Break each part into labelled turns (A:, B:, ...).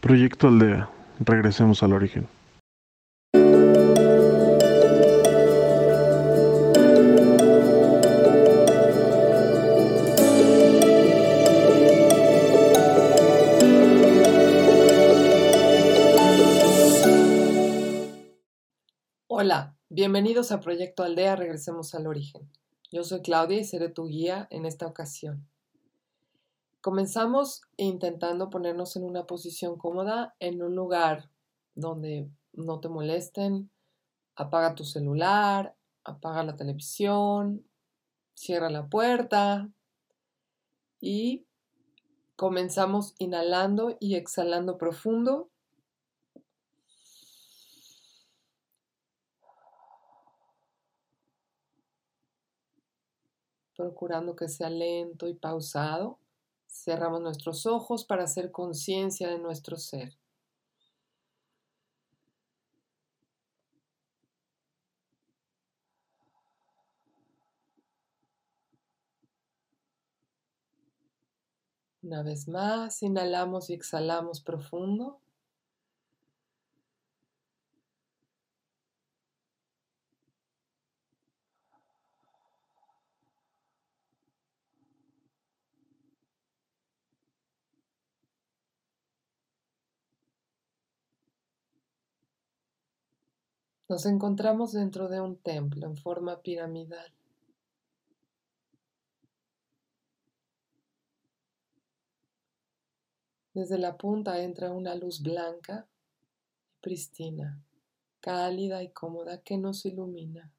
A: Proyecto Aldea. Regresemos al origen.
B: Hola, bienvenidos a Proyecto Aldea, regresemos al origen. Yo soy Claudia y seré tu guía en esta ocasión. Comenzamos intentando ponernos en una posición cómoda, en un lugar donde no te molesten. Apaga tu celular, apaga la televisión, cierra la puerta y comenzamos inhalando y exhalando profundo procurando que sea lento y pausado. Cerramos nuestros ojos para hacer conciencia de nuestro ser. Una vez más, inhalamos y exhalamos profundo. Nos encontramos dentro de un templo en forma piramidal. Desde la punta entra una luz blanca y pristina, cálida y cómoda que nos ilumina.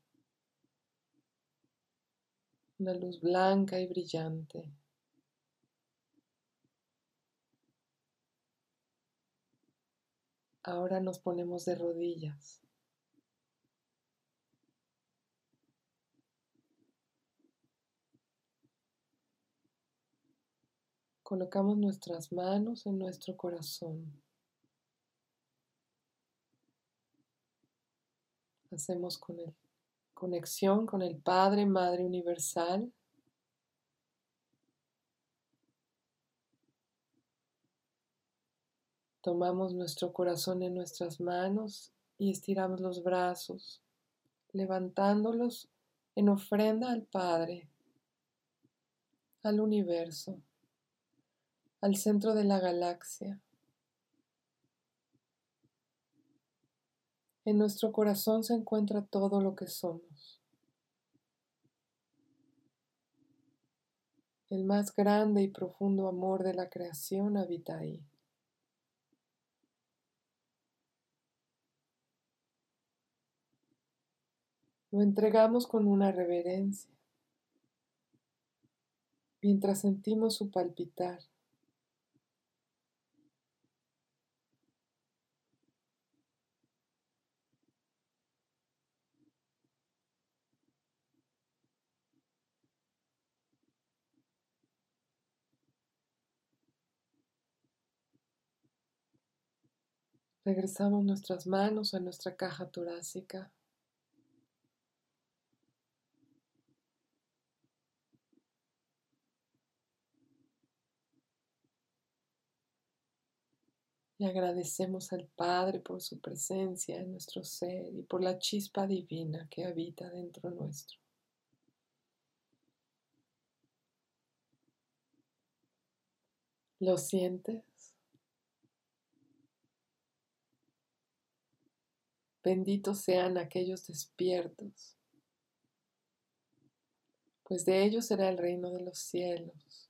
B: Una luz blanca y brillante. Ahora nos ponemos de rodillas. Colocamos nuestras manos en nuestro corazón. Hacemos con conexión con el Padre, Madre Universal. Tomamos nuestro corazón en nuestras manos y estiramos los brazos, levantándolos en ofrenda al Padre, al universo al centro de la galaxia. En nuestro corazón se encuentra todo lo que somos. El más grande y profundo amor de la creación habita ahí. Lo entregamos con una reverencia mientras sentimos su palpitar. Regresamos nuestras manos a nuestra caja torácica. Y agradecemos al Padre por su presencia en nuestro ser y por la chispa divina que habita dentro nuestro. ¿Lo sientes? Benditos sean aquellos despiertos, pues de ellos será el reino de los cielos.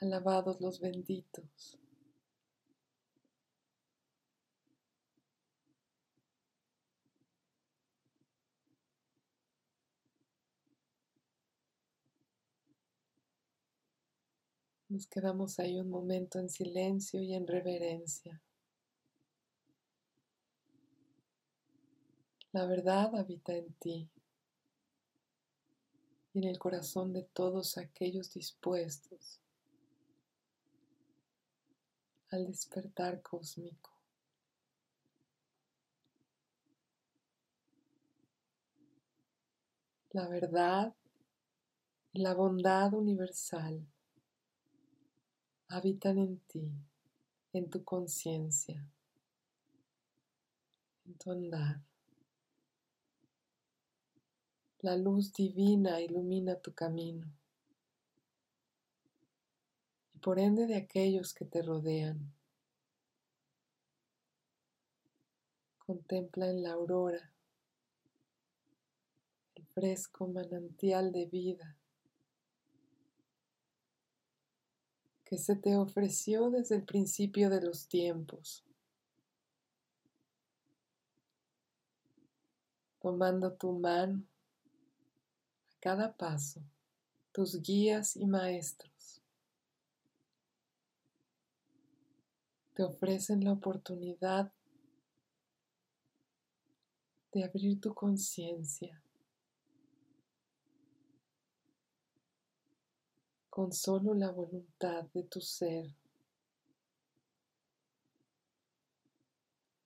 B: Alabados los benditos. Nos quedamos ahí un momento en silencio y en reverencia. La verdad habita en ti y en el corazón de todos aquellos dispuestos al despertar cósmico. La verdad y la bondad universal habitan en ti, en tu conciencia, en tu andar. La luz divina ilumina tu camino y por ende de aquellos que te rodean. Contempla en la aurora el fresco manantial de vida que se te ofreció desde el principio de los tiempos, tomando tu mano a cada paso, tus guías y maestros. Te ofrecen la oportunidad de abrir tu conciencia con solo la voluntad de tu ser.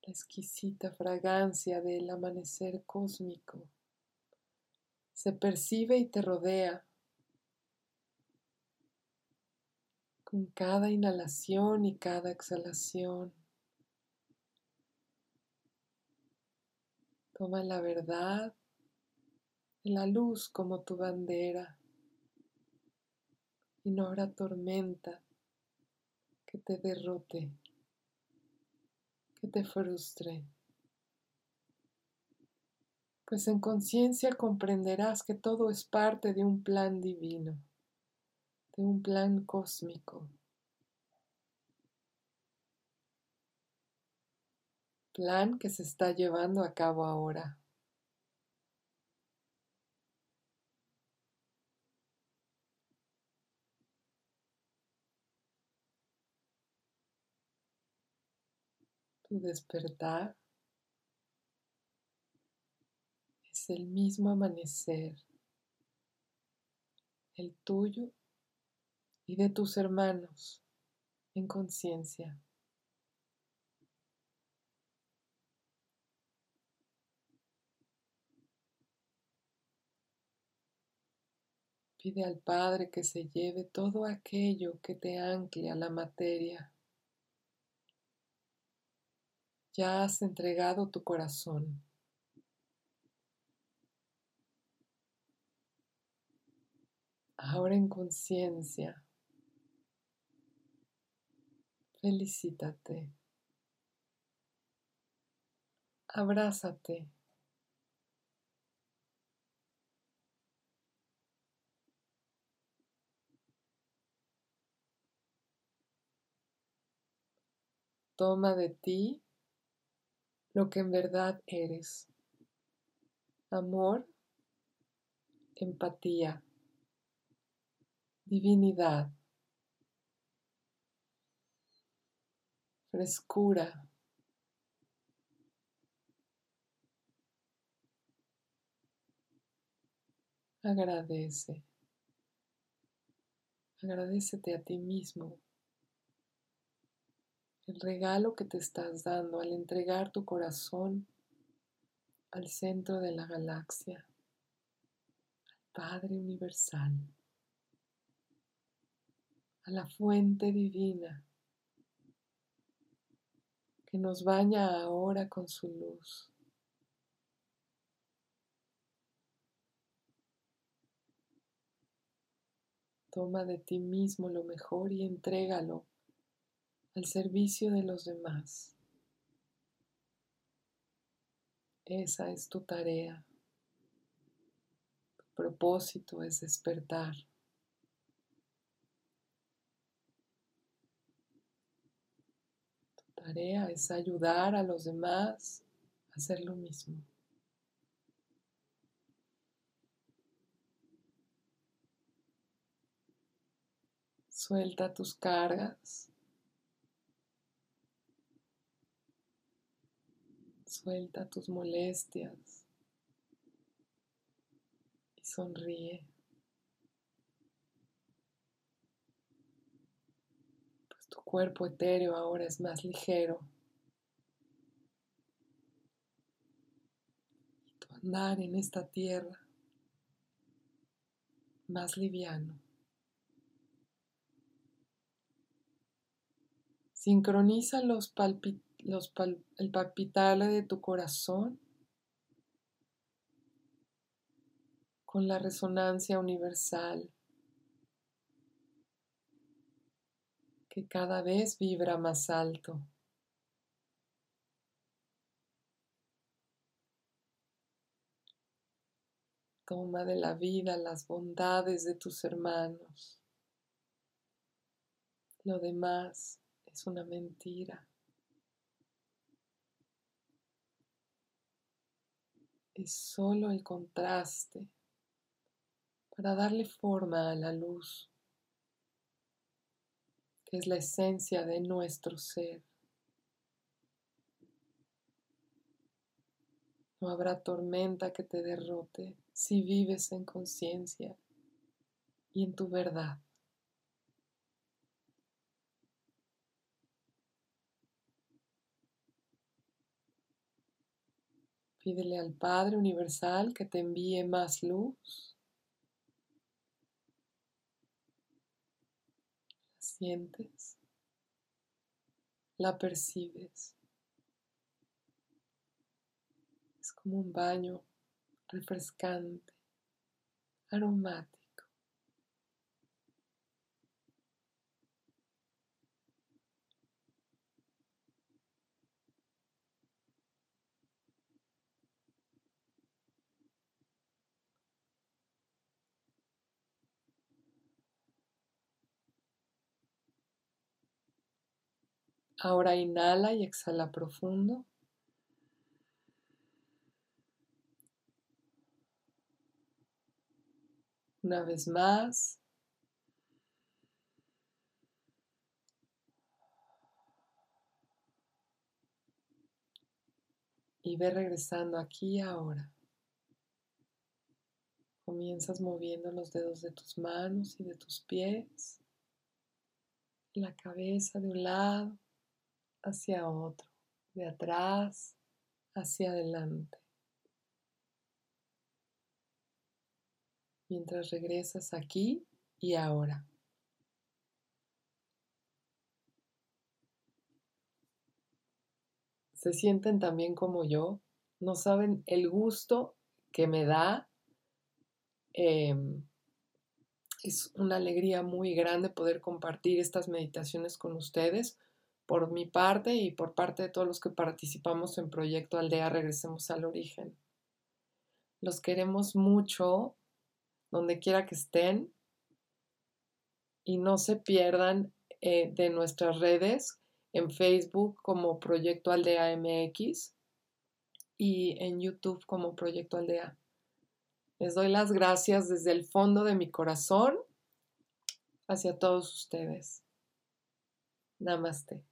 B: La exquisita fragancia del amanecer cósmico se percibe y te rodea con cada inhalación y cada exhalación. Toma la verdad, la luz como tu bandera y no habrá tormenta que te derrote, que te frustre. Pues en conciencia comprenderás que todo es parte de un plan divino, de un plan cósmico. plan que se está llevando a cabo ahora. Tu despertar es el mismo amanecer, el tuyo y de tus hermanos en conciencia. Pide al Padre que se lleve todo aquello que te ancle a la materia. Ya has entregado tu corazón. Ahora en conciencia, felicítate, abrázate. Toma de ti lo que en verdad eres. Amor, empatía, divinidad, frescura, agradece. Agradecete a ti mismo el regalo que te estás dando al entregar tu corazón al centro de la galaxia, al Padre Universal, a la fuente divina que nos baña ahora con su luz. Toma de ti mismo lo mejor y entrégalo al servicio de los demás. Esa es tu tarea. Tu propósito es despertar. Tu tarea es ayudar a los demás a hacer lo mismo. Suelta tus cargas. Suelta tus molestias y sonríe. Pues tu cuerpo etéreo ahora es más ligero. Y tu andar en esta tierra más liviano. Sincroniza los el palpitar de tu corazón con la resonancia universal que cada vez vibra más alto. Toma de la vida las bondades de tus hermanos. Lo demás es una mentira. Es solo el contraste para darle forma a la luz, que es la esencia de nuestro ser. No habrá tormenta que te derrote si vives en conciencia y en tu verdad. Pídele al Padre Universal que te envíe más luz sientes, la percibes. Es como un baño refrescante, aromático. Ahora inhala y exhala profundo. Una vez más. Y ve regresando aquí ahora. Comienzas moviendo los dedos de tus manos y de tus pies, la cabeza de un lado hacia otro, de atrás hacia adelante. Mientras regresas aquí y ahora. Se sienten también como yo, no saben el gusto que me da. Em, es una alegría muy grande poder compartir estas meditaciones con ustedes por mi parte y por parte de todos los que participamos en Proyecto Aldea Regresemos al Origen. Los queremos mucho, donde quiera que estén, y no se pierdan eh, de nuestras redes en Facebook como Proyecto Aldea MX y en YouTube como Proyecto Aldea. Les doy las gracias desde el fondo de mi corazón hacia todos ustedes. Namaste.